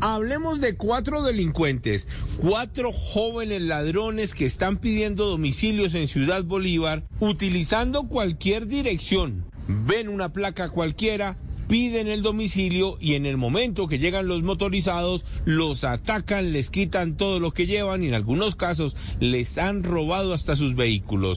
Hablemos de cuatro delincuentes, cuatro jóvenes ladrones que están pidiendo domicilios en Ciudad Bolívar utilizando cualquier dirección. Ven una placa cualquiera, piden el domicilio y en el momento que llegan los motorizados los atacan, les quitan todo lo que llevan y en algunos casos les han robado hasta sus vehículos.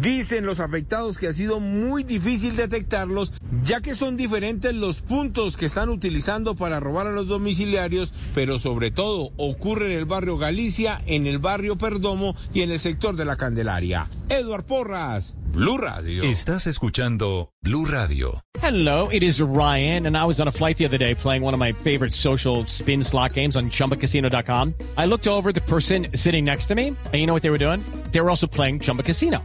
Dicen los afectados que ha sido muy difícil detectarlos, ya que son diferentes los puntos que están utilizando para robar a los domiciliarios, pero sobre todo ocurre en el barrio Galicia, en el barrio Perdomo y en el sector de la Candelaria. Eduard Porras, Blue Radio. Estás escuchando Blue Radio. Hello, it is Ryan, and I was on a flight the other day playing one of my favorite social spin slot games on chumbacasino.com. I looked over the person sitting next to me, and you know what they were doing? They were also playing Chumba Casino.